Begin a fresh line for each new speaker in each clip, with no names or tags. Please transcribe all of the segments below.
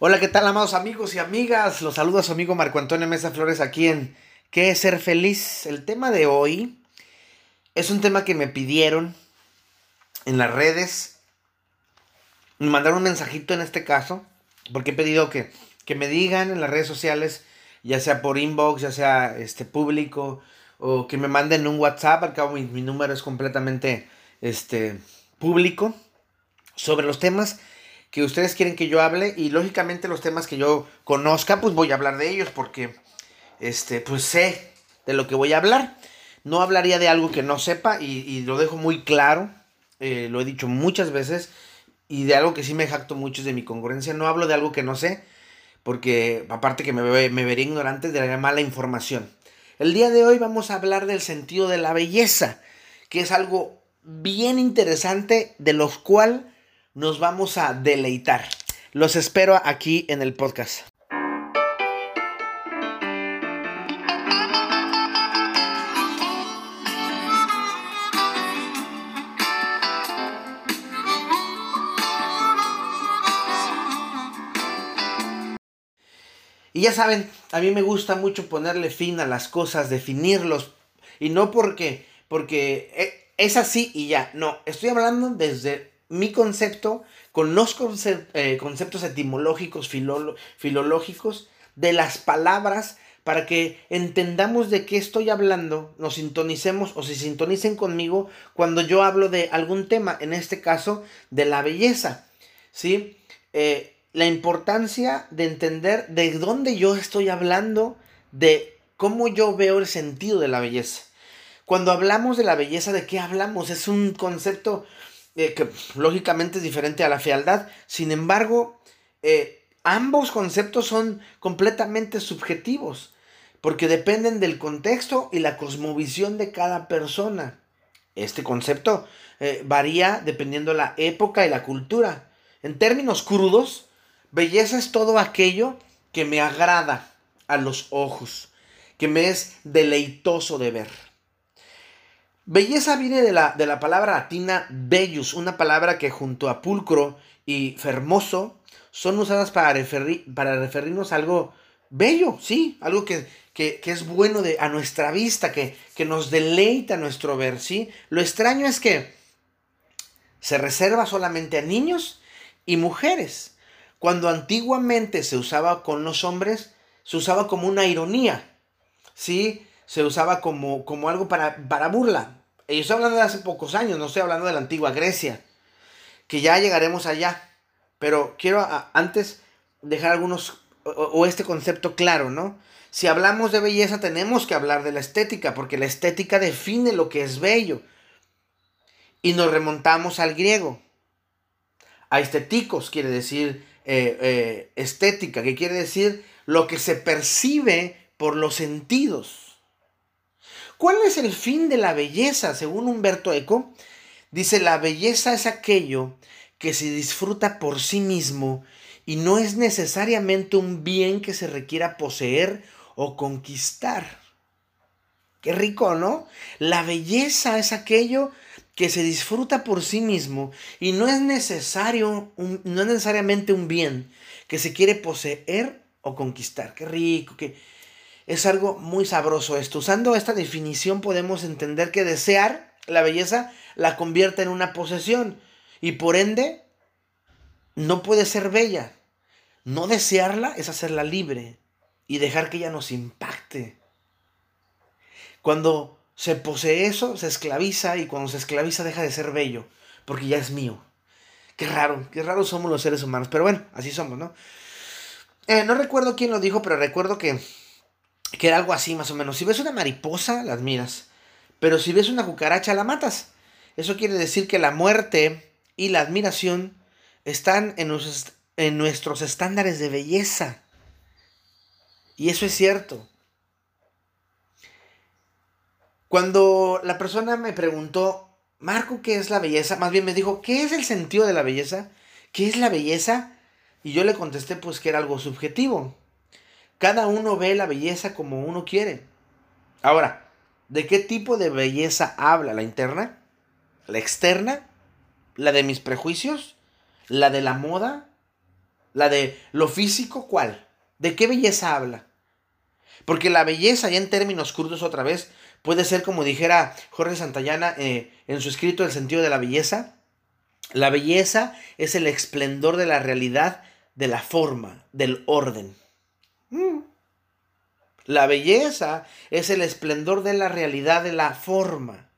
Hola, ¿qué tal, amados amigos y amigas? Los saluda su amigo Marco Antonio Mesa Flores aquí en ¿Qué es ser feliz? El tema de hoy es un tema que me pidieron en las redes. Me mandaron un mensajito en este caso, porque he pedido que, que me digan en las redes sociales, ya sea por inbox, ya sea este público, o que me manden un WhatsApp, al cabo mi, mi número es completamente este, público, sobre los temas que ustedes quieren que yo hable y lógicamente los temas que yo conozca, pues voy a hablar de ellos porque, este, pues sé de lo que voy a hablar. No hablaría de algo que no sepa y, lo dejo muy claro, eh, lo he dicho muchas veces y de algo que sí me jacto mucho es de mi congruencia. No hablo de algo que no sé porque aparte que me, me veré ignorante de la mala información. El día de hoy vamos a hablar del sentido de la belleza, que es algo bien interesante de los cuales nos vamos a deleitar. Los espero aquí en el podcast. Y ya saben, a mí me gusta mucho ponerle fin a las cosas, definirlos. Y no porque, porque eh, es así y ya. No, estoy hablando desde mi concepto con los eh, conceptos etimológicos, filológicos de las palabras para que entendamos de qué estoy hablando, nos sintonicemos o se sintonicen conmigo cuando yo hablo de algún tema, en este caso de la belleza, ¿sí? Eh, la importancia de entender de dónde yo estoy hablando, de cómo yo veo el sentido de la belleza. Cuando hablamos de la belleza, ¿de qué hablamos? Es un concepto eh, que lógicamente es diferente a la fealdad. Sin embargo, eh, ambos conceptos son completamente subjetivos, porque dependen del contexto y la cosmovisión de cada persona. Este concepto eh, varía dependiendo la época y la cultura. En términos crudos, belleza es todo aquello que me agrada a los ojos, que me es deleitoso de ver. Belleza viene de la, de la palabra latina bellus, una palabra que junto a pulcro y fermoso son usadas para, referir, para referirnos a algo bello, sí, algo que, es bueno de, a nuestra vista, que, que nos deleita nuestro ver, sí. Lo extraño es que se reserva solamente a niños y mujeres. Cuando antiguamente se usaba con los hombres, se usaba como una ironía, ¿sí? Se usaba como, como algo para, para burla. Y estoy hablando de hace pocos años, no estoy hablando de la antigua Grecia, que ya llegaremos allá. Pero quiero antes dejar algunos, o, este concepto claro, ¿no? Si hablamos de belleza tenemos que hablar de la estética, porque la estética define lo que es bello. Y nos remontamos al griego. A estéticos quiere decir eh, eh, estética, que quiere decir lo que se percibe por los sentidos. ¿Cuál es el fin de la belleza? Según Humberto Eco, dice, la belleza es aquello que se disfruta por sí mismo y no es necesariamente un bien que se requiera poseer o conquistar. Qué rico, ¿no? La belleza es aquello que se disfruta por sí mismo y no es necesario, no es necesariamente un bien que se quiere poseer o conquistar. Qué rico, qué, es algo muy sabroso esto. Usando esta definición podemos entender que desear la belleza la convierte en una posesión y por ende no puede ser bella. No desearla es hacerla libre y dejar que ella nos impacte. Cuando se posee eso, se esclaviza y cuando se esclaviza deja de ser bello porque ya es mío. Qué raro, qué raro somos los seres humanos, pero bueno, así somos, ¿no? Eh, no recuerdo quién lo dijo, pero recuerdo que que era algo así más o menos. Si ves una mariposa, la admiras. Pero si ves una cucaracha, la matas. Eso quiere decir que la muerte y la admiración están en, en nuestros estándares de belleza. Y eso es cierto. Cuando la persona me preguntó, Marco, ¿qué es la belleza? Más bien me dijo, ¿qué es el sentido de la belleza? ¿Qué es la belleza? Y yo le contesté pues que era algo subjetivo. Cada uno ve la belleza como uno quiere. Ahora, ¿de qué tipo de belleza habla? ¿La interna? ¿La externa? ¿La de mis prejuicios? ¿La de la moda? La de lo físico, ¿cuál? ¿De qué belleza habla? Porque la belleza, ya en términos crudos otra vez, puede ser como dijera Jorge Santayana eh, en su escrito El sentido de la belleza. La belleza es el esplendor de la realidad, de la forma, del orden. Mm. La belleza es el esplendor de la realidad, de la forma,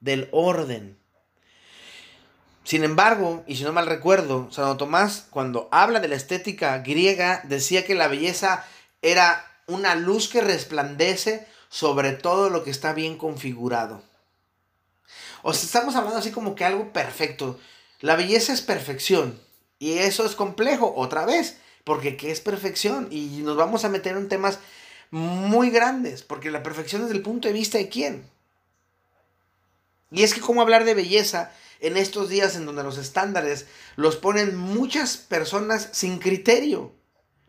del orden. Sin embargo, y si no mal recuerdo, Santo Tomás, cuando habla de la estética griega, decía que la belleza era una luz que resplandece sobre todo lo que está bien configurado. O sea, estamos hablando así como que algo perfecto. La belleza es perfección. Y eso es complejo, otra vez, porque ¿qué es perfección? Y nos vamos a meter en temas muy grandes, porque la perfección es del punto de vista de quién. Y es que cómo hablar de belleza en estos días en donde los estándares los ponen muchas personas sin criterio.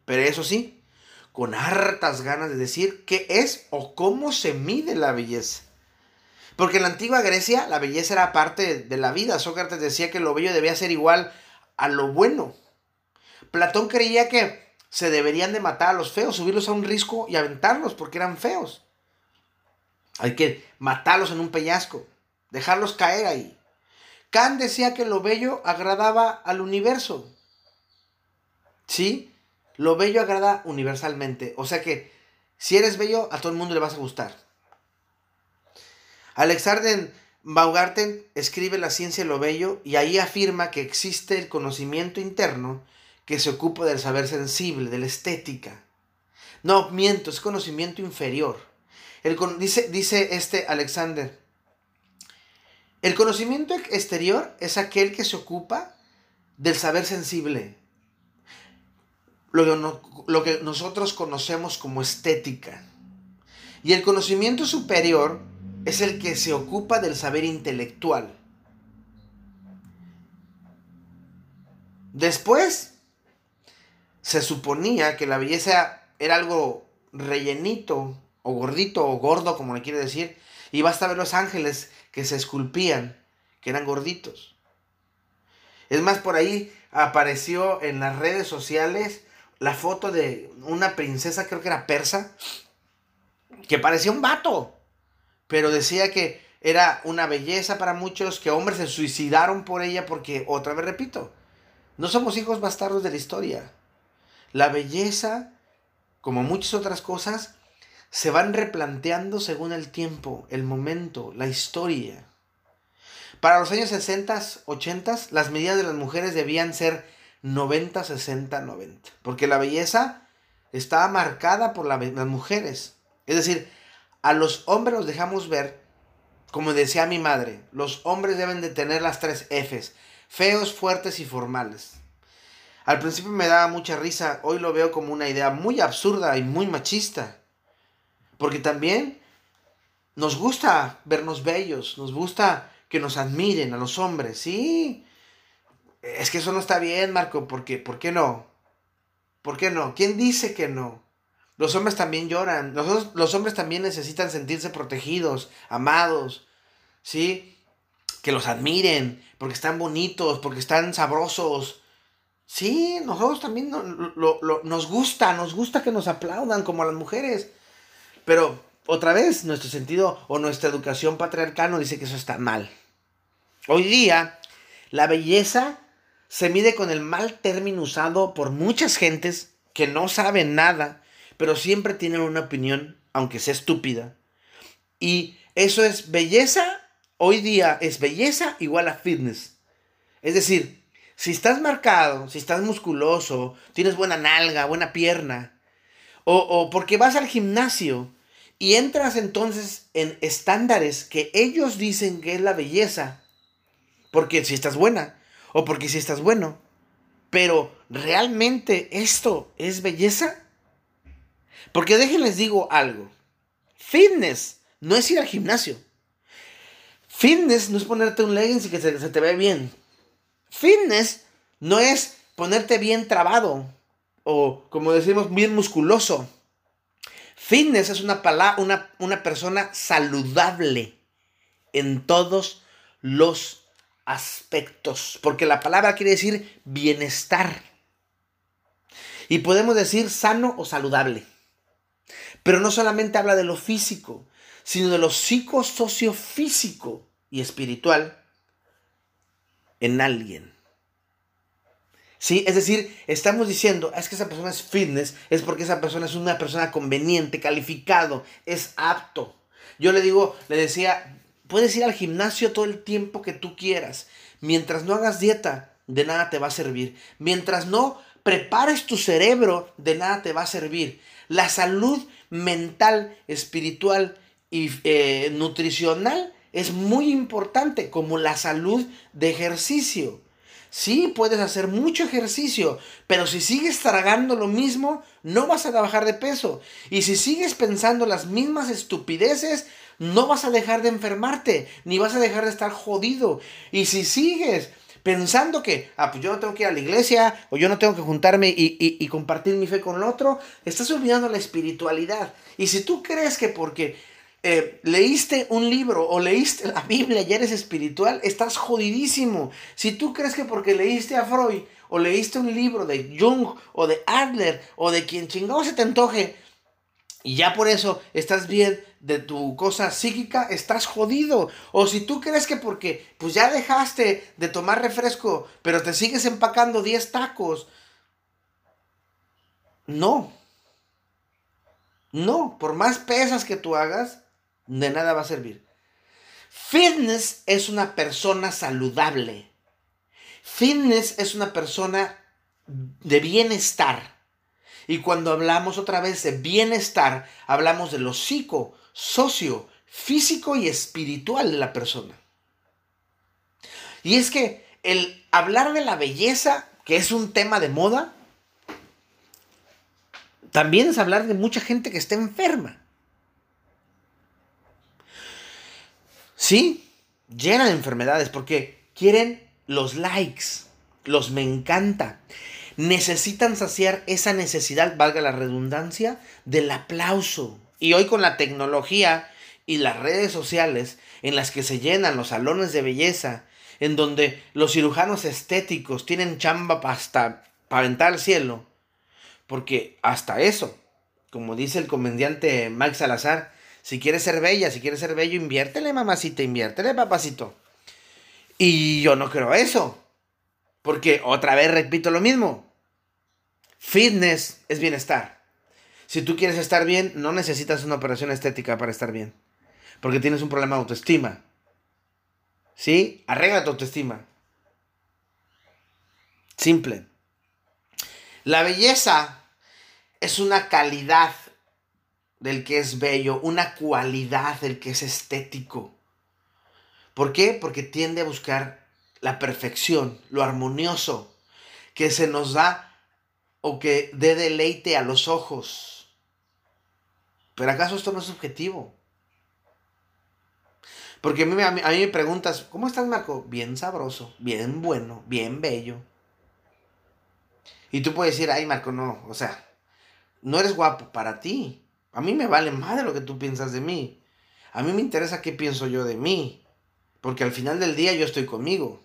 Pero eso sí, con hartas ganas de decir qué es o cómo se mide la belleza. Porque en la antigua Grecia la belleza era parte de la vida. Sócrates decía que lo bello debía ser igual a lo bueno. Platón creía que se deberían de matar a los feos, subirlos a un risco y aventarlos porque eran feos. Hay que matarlos en un peñasco, dejarlos caer ahí. Kant decía que lo bello agradaba al universo. ¿Sí? Lo bello agrada universalmente. O sea que si eres bello, a todo el mundo le vas a gustar. Alexander Baugarten escribe La ciencia de lo bello y ahí afirma que existe el conocimiento interno que se ocupa del saber sensible, de la estética. No, miento, es conocimiento inferior. El, dice, dice este Alexander, el conocimiento exterior es aquel que se ocupa del saber sensible, lo que, nosotros conocemos como estética. Y el conocimiento superior es el que se ocupa del saber intelectual. Después, se suponía que la belleza era algo rellenito, o gordito, o gordo, como le quiere decir, y basta ver los ángeles que se esculpían, que eran gorditos. Es más, por ahí apareció en las redes sociales la foto de una princesa, creo que era persa, que parecía un vato, pero decía que era una belleza para muchos, que hombres se suicidaron por ella porque, otra vez repito, no somos hijos bastardos de la historia. La belleza, como muchas otras cosas, se van replanteando según el tiempo, el momento, la historia. Para los años 60, 80, las medidas de las mujeres debían ser 90, 60, 90. Porque la belleza estaba marcada por las mujeres. Es decir, a los hombres los dejamos ver, como decía mi madre, los hombres deben de tener las tres Fs, feos, fuertes y formales. Al principio me daba mucha risa, hoy lo veo como una idea muy absurda y muy machista. Porque también nos gusta vernos bellos, nos gusta que nos admiren a los hombres, sí. Es que eso no está bien, Marco, porque ¿por qué no? ¿Por qué no? ¿Quién dice que no? Los hombres también lloran, los, los hombres también necesitan sentirse protegidos, amados, ¿sí? Que los admiren, porque están bonitos, porque están sabrosos. Sí, nosotros también nos gusta, nos gusta que nos aplaudan como a las mujeres. Pero otra vez, nuestro sentido o nuestra educación patriarcal nos dice que eso está mal. Hoy día, la belleza se mide con el mal término usado por muchas gentes que no saben nada, pero siempre tienen una opinión, aunque sea estúpida. Y eso es belleza, hoy día es belleza igual a fitness. Es decir, si estás marcado, si estás musculoso, tienes buena nalga, buena pierna, o, o porque vas al gimnasio y entras entonces en estándares que ellos dicen que es la belleza. Porque si estás buena o porque si estás bueno. Pero ¿realmente esto es belleza? Porque déjenles digo algo. Fitness no es ir al gimnasio. Fitness no es ponerte un leggings y que se, se te ve bien. Fitness no es ponerte bien trabado o como decimos bien musculoso. Fitness es una, una, una persona saludable en todos los aspectos, porque la palabra quiere decir bienestar. Y podemos decir sano o saludable. Pero no solamente habla de lo físico, sino de lo psicosociofísico y espiritual en alguien. ¿Sí? Es decir, estamos diciendo, es que esa persona es fitness, es porque esa persona es una persona conveniente, calificado, es apto. Yo le digo, le decía, puedes ir al gimnasio todo el tiempo que tú quieras. Mientras no hagas dieta, de nada te va a servir. Mientras no prepares tu cerebro, de nada te va a servir. La salud mental, espiritual y eh, nutricional es muy importante, como la salud de ejercicio. Sí, puedes hacer mucho ejercicio, pero si sigues tragando lo mismo, no vas a bajar de peso. Y si sigues pensando las mismas estupideces, no vas a dejar de enfermarte, ni vas a dejar de estar jodido. Y si sigues pensando que, ah, pues yo no tengo que ir a la iglesia, o yo no tengo que juntarme y, y compartir mi fe con el otro, estás olvidando la espiritualidad. Y si tú crees que porque eh, leíste un libro o leíste la Biblia y eres espiritual, estás jodidísimo. Si tú crees que porque leíste a Freud o leíste un libro de Jung o de Adler o de quien chingado se te antoje y ya por eso estás bien de tu cosa psíquica, estás jodido. O si tú crees que porque pues ya dejaste de tomar refresco, pero te sigues empacando 10 tacos. No. No, por más pesas que tú hagas, de nada va a servir. Fitness es una persona saludable. Fitness es una persona de bienestar. Y cuando hablamos otra vez de bienestar, hablamos de lo psico, socio, físico y espiritual de la persona. Y es que el hablar de la belleza, que es un tema de moda, también es hablar de mucha gente que está enferma. Sí, llena de enfermedades porque quieren los likes, los me encanta. Necesitan saciar esa necesidad, valga la redundancia, del aplauso. Y hoy con la tecnología y las redes sociales en las que se llenan los salones de belleza, en donde los cirujanos estéticos tienen chamba hasta para aventar al cielo, porque hasta eso, como dice el comediante Mike Salazar, si quieres ser bella, si quieres ser bello, inviértele, mamacita, inviértele, papacito. Y yo no creo eso. Porque otra vez repito lo mismo. Fitness es bienestar. Si tú quieres estar bien, no necesitas una operación estética para estar bien. Porque tienes un problema de autoestima. ¿Sí? Arregla tu autoestima. Simple. La belleza es una calidad del que es bello, una cualidad del que es estético. ¿Por qué? Porque tiende a buscar la perfección, lo armonioso, que se nos da o que dé deleite a los ojos. Pero ¿acaso esto no es objetivo? Porque a mí, a mí, me preguntas, ¿cómo estás Marco? Bien sabroso, bien bueno, bien bello. Y tú puedes decir, ay Marco, no, o sea, no eres guapo para ti. A mí me vale de lo que tú piensas de mí. A mí me interesa qué pienso yo de mí. Porque al final del día yo estoy conmigo.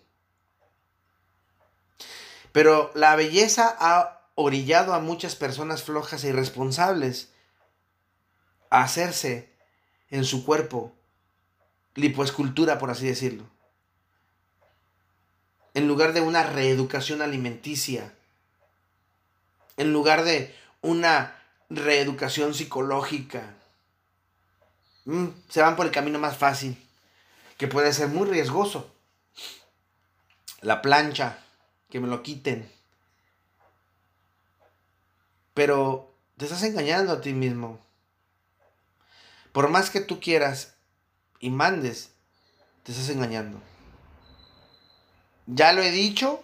Pero la belleza ha orillado a muchas personas flojas e irresponsables a hacerse en su cuerpo lipoescultura, por así decirlo. En lugar de una reeducación alimenticia. En lugar de una reeducación psicológica. Mm, se van por el camino más fácil, que puede ser muy riesgoso. La plancha, que me lo quiten. Pero te estás engañando a ti mismo. Por más que tú quieras y mandes, te estás engañando. Ya lo he dicho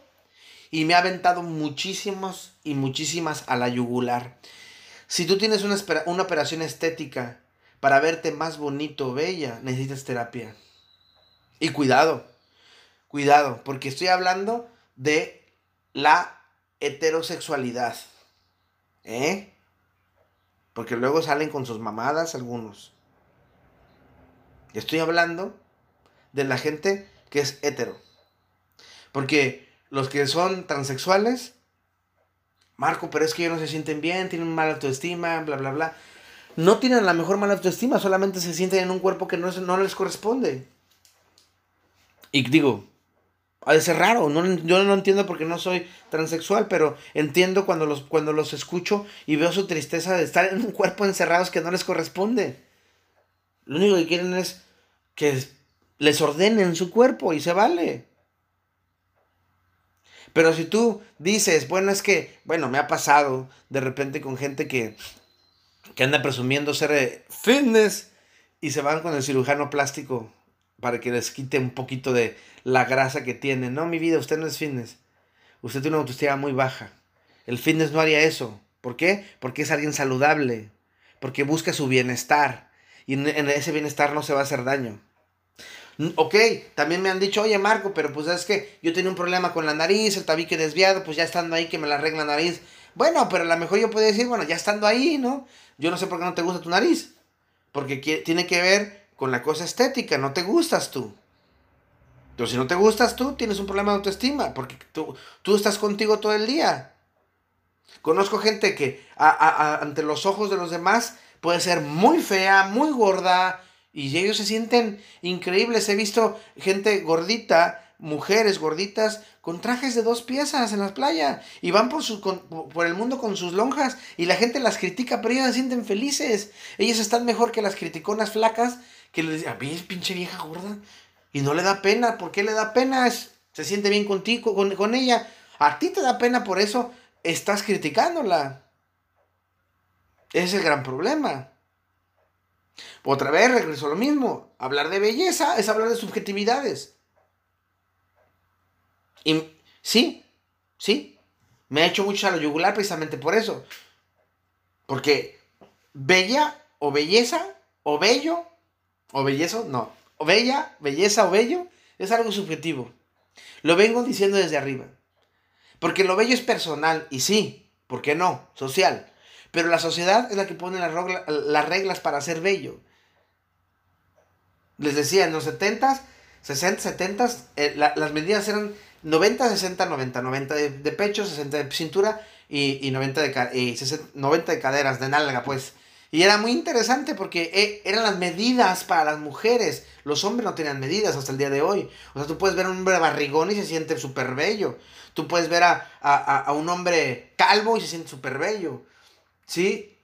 y me ha aventado muchísimos y muchísimas a la yugular. Si tú tienes una, una operación estética para verte más bonito o bella, necesitas terapia. Y cuidado, cuidado, porque estoy hablando de la heterosexualidad. ¿Eh? Porque luego salen con sus mamadas algunos. Estoy hablando de la gente que es hetero. Porque los que son transexuales Marco, pero es que ellos no se sienten bien, tienen mala autoestima, bla, bla, bla. No tienen la mejor mala autoestima, solamente se sienten en un cuerpo que no, no les corresponde. Y digo, ha de ser raro, no, yo no entiendo porque no soy transexual, pero entiendo cuando los, cuando los escucho y veo su tristeza de estar en un cuerpo encerrados que no les corresponde. Lo único que quieren es que les ordenen su cuerpo y se vale. Pero si tú dices, bueno, es que, bueno, me ha pasado de repente con gente que, que anda presumiendo ser eh, fitness y se van con el cirujano plástico para que les quite un poquito de la grasa que tiene. No, mi vida, usted no es fitness. Usted tiene una autoestima muy baja. El fitness no haría eso. ¿Por qué? Porque es alguien saludable. Porque busca su bienestar. Y en ese bienestar no se va a hacer daño. Ok, también me han dicho, oye Marco, pero pues es que yo tenía un problema con la nariz, el tabique desviado, pues ya estando ahí que me la arregla la nariz. Bueno, pero a lo mejor yo puedo decir, bueno, ya estando ahí, ¿no? Yo no sé por qué no te gusta tu nariz. Porque tiene que ver con la cosa estética, no te gustas tú. Entonces, si no te gustas tú, tienes un problema de autoestima, porque tú, tú estás contigo todo el día. Conozco gente que ante los ojos de los demás puede ser muy fea, muy gorda, y ellos se sienten increíbles. He visto gente gordita, mujeres gorditas, con trajes de dos piezas en las playas. Y van por, su, por el mundo con sus lonjas. Y la gente las critica, pero ellas se sienten felices. Ellas están mejor que las criticonas flacas que le dicen, a mí pinche vieja gorda. Y no le da pena. ¿Por qué le da pena? se siente bien contigo, con, con ella. A ti te da pena, por eso estás criticándola. Ese es el gran problema. Otra vez regreso a lo mismo. Hablar de belleza es hablar de subjetividades. Y sí, sí. Me ha hecho mucho a yugular precisamente por eso. Porque bella o belleza o bello o bellezo, no. O bella, belleza o bello es algo subjetivo. Lo vengo diciendo desde arriba. Porque lo bello es personal y sí, ¿por qué no? Social. Pero la sociedad es la que pone las reglas para ser bello. Les decía, en los 70s, 60, 70 las medidas eran 90, 60, 90. 90 de, pecho, 60 de cintura y, 90, de, 90 de caderas, de nalga, pues. Y era muy interesante porque eh, eran las medidas para las mujeres. Los hombres no tenían medidas hasta el día de hoy. O sea, tú puedes ver a un hombre barrigón y se siente súper bello. Tú puedes ver a, a, un hombre calvo y se siente súper bello. ¿Sí?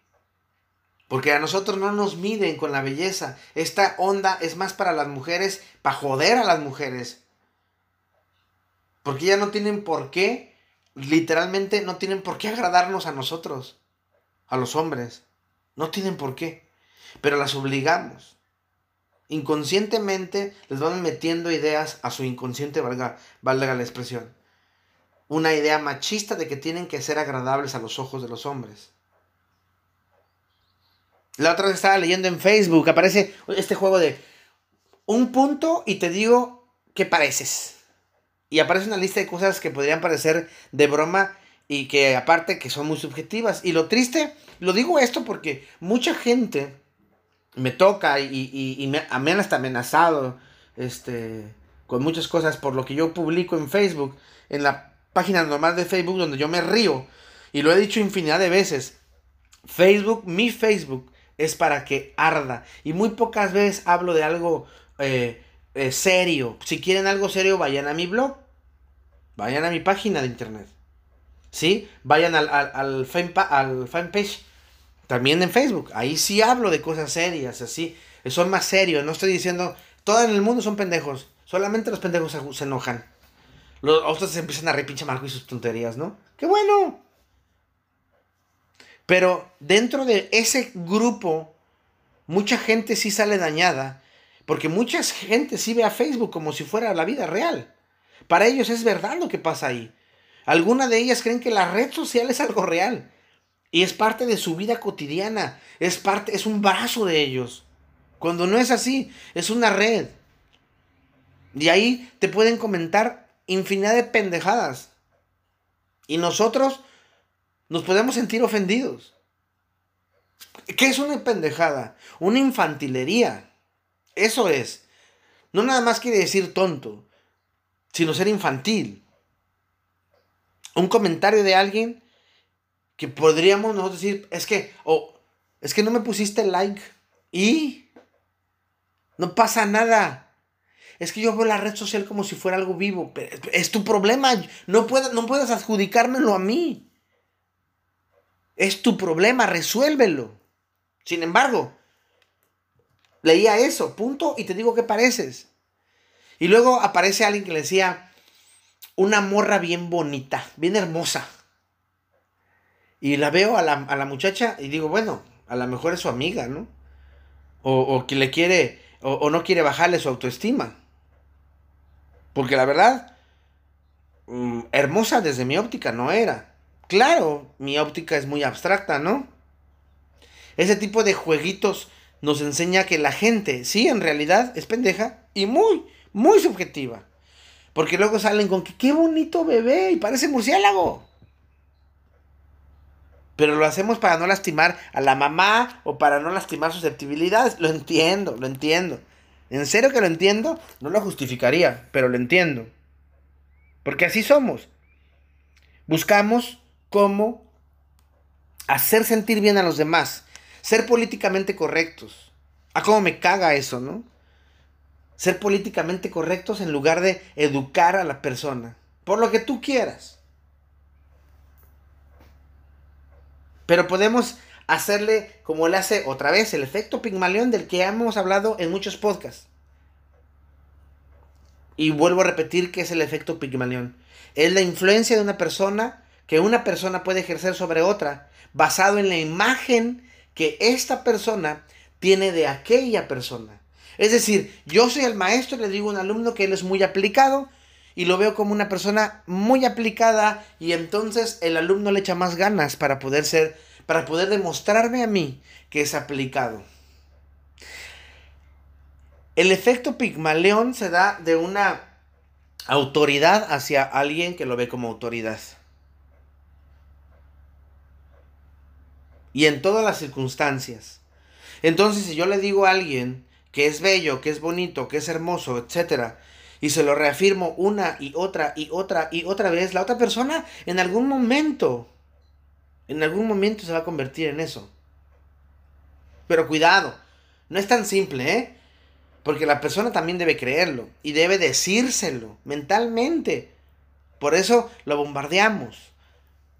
Porque a nosotros no nos miden con la belleza. Esta onda es más para las mujeres, para joder a las mujeres. Porque ya no tienen por qué, literalmente no tienen por qué agradarnos a nosotros, a los hombres. No tienen por qué. Pero las obligamos. Inconscientemente les vamos metiendo ideas a su inconsciente, valga, valga la expresión. Una idea machista de que tienen que ser agradables a los ojos de los hombres. La otra vez estaba leyendo en Facebook, aparece este juego de un punto y te digo qué pareces. Y aparece una lista de cosas que podrían parecer de broma y que aparte que son muy subjetivas. Y lo triste, lo digo esto porque mucha gente me toca y, me, han hasta amenazado este, con muchas cosas por lo que yo publico en Facebook, en la página normal de Facebook donde yo me río. Y lo he dicho infinidad de veces. Facebook, mi Facebook, es para que arda. Y muy pocas veces hablo de algo eh, eh, serio. Si quieren algo serio, vayan a mi blog. Vayan a mi página de internet. ¿Sí? Vayan al, al, al, fanpage. También en Facebook. Ahí sí hablo de cosas serias, así. Son más serios. No estoy diciendo. Todo en el mundo son pendejos. Solamente los pendejos se, enojan. Los otros se empiezan a reír pinche Marco y sus tonterías, ¿no? ¡Qué bueno! Pero dentro de ese grupo, mucha gente sí sale dañada, porque mucha gente sí ve a Facebook como si fuera la vida real. Para ellos es verdad lo que pasa ahí. Algunas de ellas creen que la red social es algo real y es parte de su vida cotidiana, es parte es un brazo de ellos. Cuando no es así, es una red. Y ahí te pueden comentar infinidad de pendejadas. Y nosotros nos podemos sentir ofendidos. ¿Qué es una pendejada? Una infantilería. Eso es. No nada más quiere decir tonto, sino ser infantil. Un comentario de alguien que podríamos nosotros decir, es que, o es que no me pusiste like y no pasa nada. Es que yo veo la red social como si fuera algo vivo. Es tu problema. No, puedes, no puedes adjudicármelo a mí. Es tu problema, resuélvelo. Sin embargo, leía eso, punto, y te digo que pareces. Y luego aparece alguien que le decía, una morra bien bonita, bien hermosa. Y la veo a la, muchacha y digo, bueno, a lo mejor es su amiga, ¿no? O, que le quiere, o, o, no quiere bajarle su autoestima. Porque la verdad, mm, hermosa desde mi óptica no era. Claro, mi óptica es muy abstracta, ¿no? Ese tipo de jueguitos nos enseña que la gente, sí, en realidad es pendeja y muy, muy subjetiva. Porque luego salen con que qué bonito bebé y parece murciélago. Pero lo hacemos para no lastimar a la mamá o para no lastimar susceptibilidades. Lo entiendo, lo entiendo. En serio que lo entiendo, no lo justificaría, pero lo entiendo. Porque así somos. Buscamos cómo hacer sentir bien a los demás. Ser políticamente correctos. A cómo me caga eso, ¿no? Ser políticamente correctos en lugar de educar a la persona. Por lo que tú quieras. Pero podemos hacerle como le hace otra vez el efecto Pigmalión del que hemos hablado en muchos podcasts. Y vuelvo a repetir que es el efecto Pigmalión. Es la influencia de una persona que una persona puede ejercer sobre otra basado en la imagen que esta persona tiene de aquella persona. Es decir, yo soy el maestro, le digo a un alumno que él es muy aplicado y lo veo como una persona muy aplicada y entonces el alumno le echa más ganas para poder ser, para poder demostrarme a mí que es aplicado. El efecto Pigmaleón se da de una autoridad hacia alguien que lo ve como autoridad. Y en todas las circunstancias. Entonces, si yo le digo a alguien que es bello, que es bonito, que es hermoso, etcétera, y se lo reafirmo una y otra y otra y otra vez, la otra persona en algún momento, en algún momento se va a convertir en eso. Pero cuidado, no es tan simple, ¿eh? Porque la persona también debe creerlo y debe decírselo mentalmente. Por eso lo bombardeamos.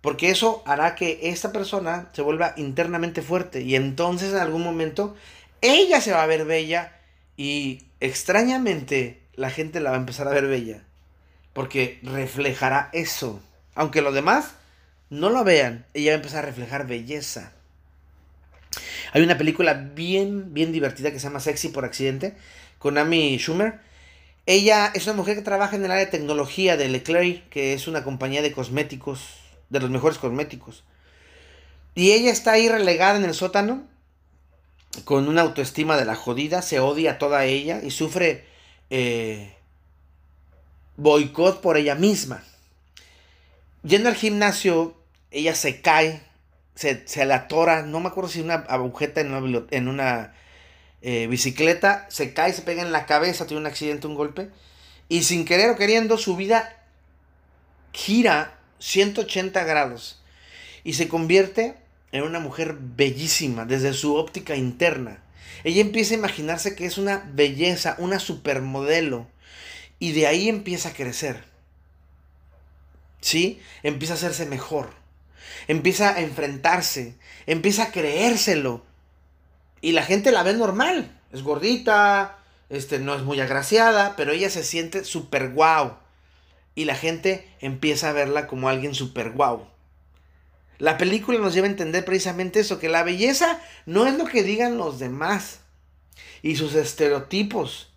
Porque eso hará que esta persona se vuelva internamente fuerte y entonces en algún momento ella se va a ver bella y extrañamente la gente la va a empezar a ver bella. Porque reflejará eso. Aunque los demás no lo vean, ella va a empezar a reflejar belleza. Hay una película bien, bien divertida que se llama Sexy por accidente, con Amy Schumer. Ella es una mujer que trabaja en el área de tecnología de Leclerc, que es una compañía de cosméticos, de los mejores cosméticos. Y ella está ahí relegada en el sótano con una autoestima de la jodida, se odia toda ella y sufre eh, boicot por ella misma. Yendo al gimnasio, ella se cae, se, se le atora, no me acuerdo si una agujeta en una, en una eh, bicicleta, se cae, se pega en la cabeza, tiene un accidente, un golpe, y sin querer o queriendo, su vida gira 180 grados y se convierte era una mujer bellísima desde su óptica interna. Ella empieza a imaginarse que es una belleza, una supermodelo. Y de ahí empieza a crecer. ¿Sí? Empieza a hacerse mejor. Empieza a enfrentarse. Empieza a creérselo. Y la gente la ve normal. Es gordita, este, no es muy agraciada, pero ella se siente súper guau. Y la gente empieza a verla como alguien súper guau. La película nos lleva a entender precisamente eso, que la belleza no es lo que digan los demás y sus estereotipos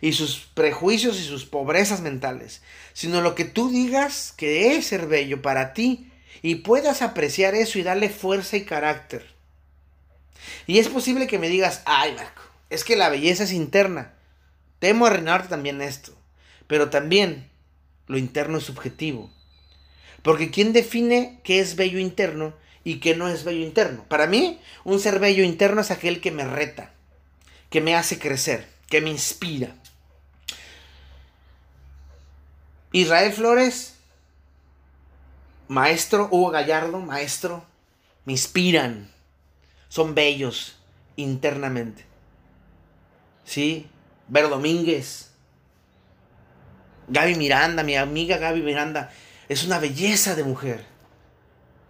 y sus prejuicios y sus pobrezas mentales, sino lo que tú digas que es ser bello para ti y puedas apreciar eso y darle fuerza y carácter. Y es posible que me digas, ay Marco, es que la belleza es interna. Temo arruinarte también esto, pero también lo interno es subjetivo. Porque ¿quién define qué es bello interno y qué no es bello interno? Para mí, un ser bello interno es aquel que me reta, que me hace crecer, que me inspira. Israel Flores, maestro, Hugo Gallardo, maestro, me inspiran, son bellos internamente. ¿Sí? Vero Domínguez, Gaby Miranda, mi amiga Gaby Miranda, es una belleza de mujer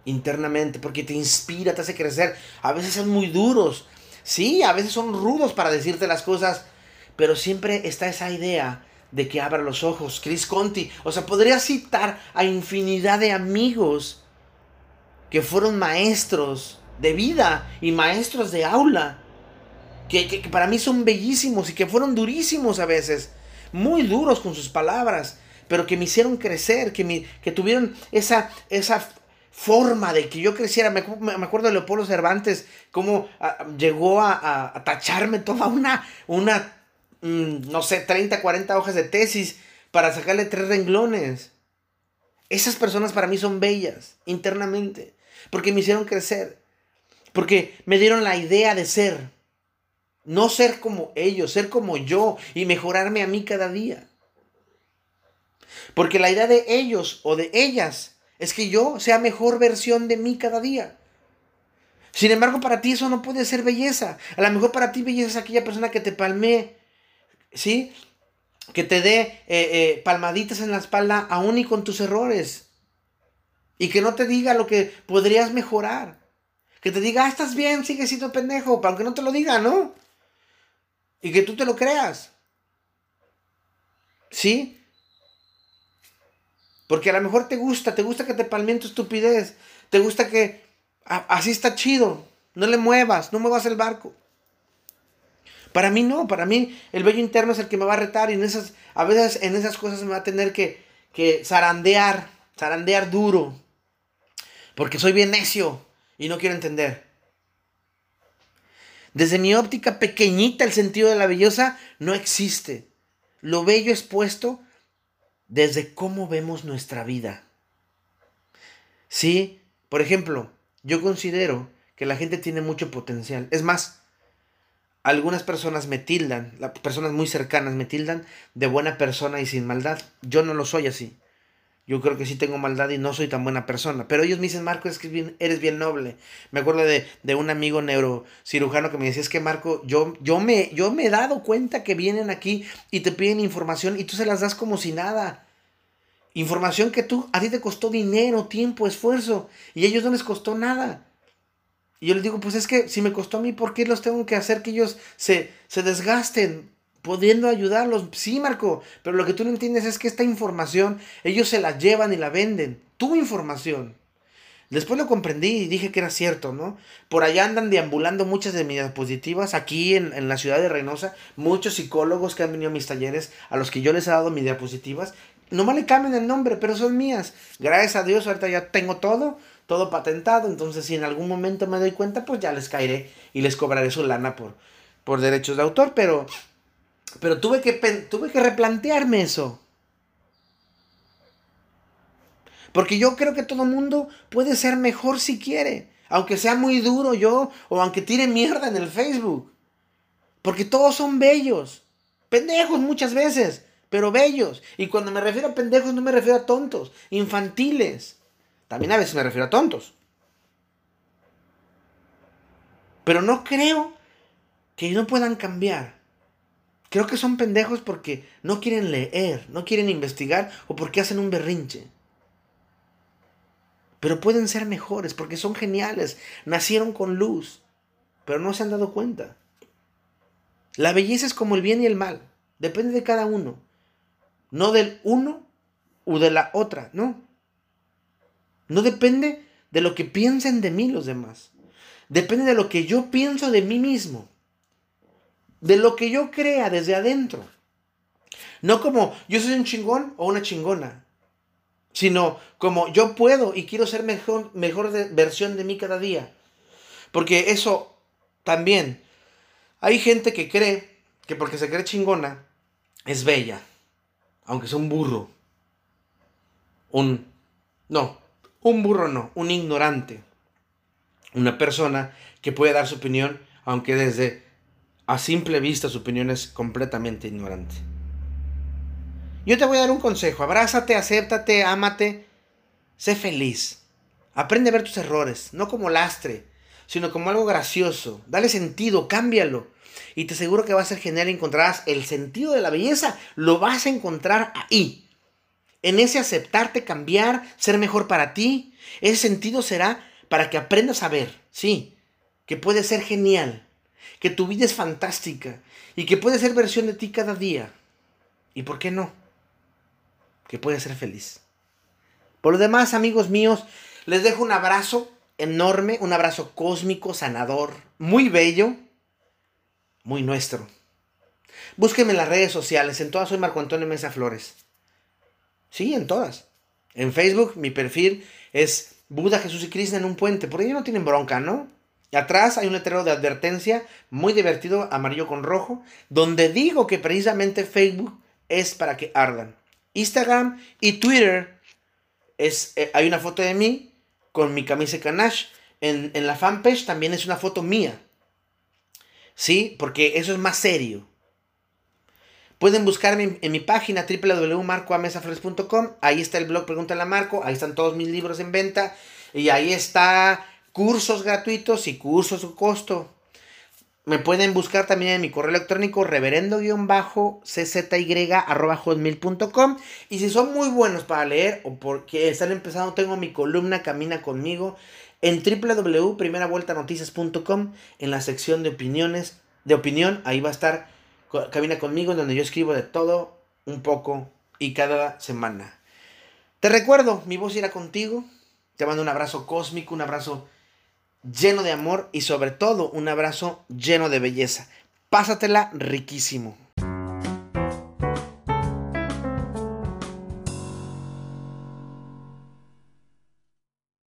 internamente porque te inspira, te hace crecer. A veces son muy duros, sí, a veces son rudos para decirte las cosas, pero siempre está esa idea de que abra los ojos. Chris Conti, o sea, podría citar a infinidad de amigos que fueron maestros de vida y maestros de aula, que, para mí son bellísimos y que fueron durísimos a veces, muy duros con sus palabras, pero que me hicieron crecer, que, me, que tuvieron esa, esa forma de que yo creciera. Me, acuerdo de Leopoldo Cervantes, cómo ah, llegó a, tacharme toda una, una mm, no sé, 30, 40 hojas de tesis para sacarle tres renglones. Esas personas para mí son bellas internamente, porque me hicieron crecer, porque me dieron la idea de ser. No ser como ellos, ser como yo y mejorarme a mí cada día. Porque la idea de ellos o de ellas es que yo sea mejor versión de mí cada día. Sin embargo, para ti eso no puede ser belleza. A lo mejor para ti belleza es aquella persona que te palmee, ¿sí? Que te dé eh, eh, palmaditas en la espalda aún y con tus errores. Y que no te diga lo que podrías mejorar. Que te diga, ah, estás bien, sigue siendo pendejo, aunque no te lo diga, ¿no? Y que tú te lo creas. ¿Sí? Porque a lo mejor te gusta, te gusta que te palmien tu estupidez. Te gusta que así está chido. No le muevas, no muevas el barco. Para mí no, para mí el bello interno es el que me va a retar y en esas, a veces en esas cosas me va a tener que, que zarandear, zarandear duro. Porque soy bien necio y no quiero entender. Desde mi óptica pequeñita el sentido de la belleza no existe. Lo bello es puesto desde cómo vemos nuestra vida. Sí, por ejemplo, yo considero que la gente tiene mucho potencial. Es más, algunas personas me tildan, las personas muy cercanas me tildan de buena persona y sin maldad. Yo no lo soy así. Yo creo que sí tengo maldad y no soy tan buena persona. Pero ellos me dicen, Marco, es que eres bien noble. Me acuerdo de, de, un amigo neurocirujano que me decía, es que Marco, yo, yo, me, yo me he dado cuenta que vienen aquí y te piden información y tú se las das como si nada. Información que tú, a ti te costó dinero, tiempo, esfuerzo y a ellos no les costó nada. Y yo les digo, pues es que si me costó a mí, ¿por qué los tengo que hacer que ellos se, se desgasten? Pudiendo ayudarlos. Sí, Marco, pero lo que tú no entiendes es que esta información ellos se la llevan y la venden. Tu información. Después lo comprendí y dije que era cierto, ¿no? Por allá andan deambulando muchas de mis diapositivas, aquí en, en, la ciudad de Reynosa, muchos psicólogos que han venido a mis talleres, a los que yo les he dado mis diapositivas, no le cambian el nombre, pero son mías. Gracias a Dios, ahorita ya tengo todo, todo patentado, entonces si en algún momento me doy cuenta, pues ya les caeré y les cobraré su lana por, por derechos de autor, pero pero tuve que, tuve que replantearme eso. Porque yo creo que todo mundo puede ser mejor si quiere. Aunque sea muy duro yo o aunque tire mierda en el Facebook. Porque todos son bellos. Pendejos muchas veces, pero bellos. Y cuando me refiero a pendejos no me refiero a tontos, infantiles. También a veces me refiero a tontos. Pero no creo que no puedan cambiar. Creo que son pendejos porque no quieren leer, no quieren investigar o porque hacen un berrinche. Pero pueden ser mejores porque son geniales, nacieron con luz, pero no se han dado cuenta. La belleza es como el bien y el mal, depende de cada uno, no del uno u de la otra, no. No depende de lo que piensen de mí los demás, depende de lo que yo pienso de mí mismo de lo que yo crea desde adentro. No como yo soy un chingón o una chingona, sino como yo puedo y quiero ser mejor, mejor versión de mí cada día. Porque eso también, hay gente que cree que porque se cree chingona es bella, aunque sea un burro. Un, no, un burro no, un ignorante. Una persona que puede dar su opinión, aunque desde a simple vista su opinión es completamente ignorante. Yo te voy a dar un consejo, abrázate, acéptate, ámate, sé feliz. Aprende a ver tus errores, no como lastre, sino como algo gracioso. Dale sentido, cámbialo. Y te aseguro que va a ser genial y encontrarás el sentido de la belleza. Lo vas a encontrar ahí. En ese aceptarte, cambiar, ser mejor para ti. Ese sentido será para que aprendas a ver, sí, que puede ser genial, que tu vida es fantástica y que puede ser versión de ti cada día. ¿Y por qué no? Que puede ser feliz. Por lo demás, amigos míos, les dejo un abrazo enorme, un abrazo cósmico, sanador, muy bello, muy nuestro. Búsquenme en las redes sociales, en todas soy Marco Antonio Mesa Flores. Sí, en todas. En Facebook mi perfil es Buda, Jesús y Krishna en un puente. Por ello no tienen bronca, ¿no? Atrás hay un letrero de advertencia muy divertido, amarillo con rojo, donde digo que precisamente Facebook es para que ardan. Instagram y Twitter es, eh, hay una foto de mí con mi camisa Canache. En, en la fanpage también es una foto mía. ¿Sí? Porque eso es más serio. Pueden buscarme en, mi página www.marcoamesaflores.com. Ahí está el blog Pregúntale a Marco. Ahí están todos mis libros en venta. Y ahí está cursos gratuitos y cursos a costo. Me pueden buscar también en mi correo electrónico reverendo-czy.com. Y si son muy buenos para leer o porque están empezando, tengo mi columna Camina conmigo en www.primeravueltanoticias.com en la sección de opiniones, de opinión. Ahí va a estar Camina conmigo, donde yo escribo de todo un poco y cada semana. Te recuerdo, mi voz irá contigo. Te mando un abrazo cósmico, un abrazo lleno de amor y sobre todo un abrazo lleno de belleza. Pásatela riquísimo.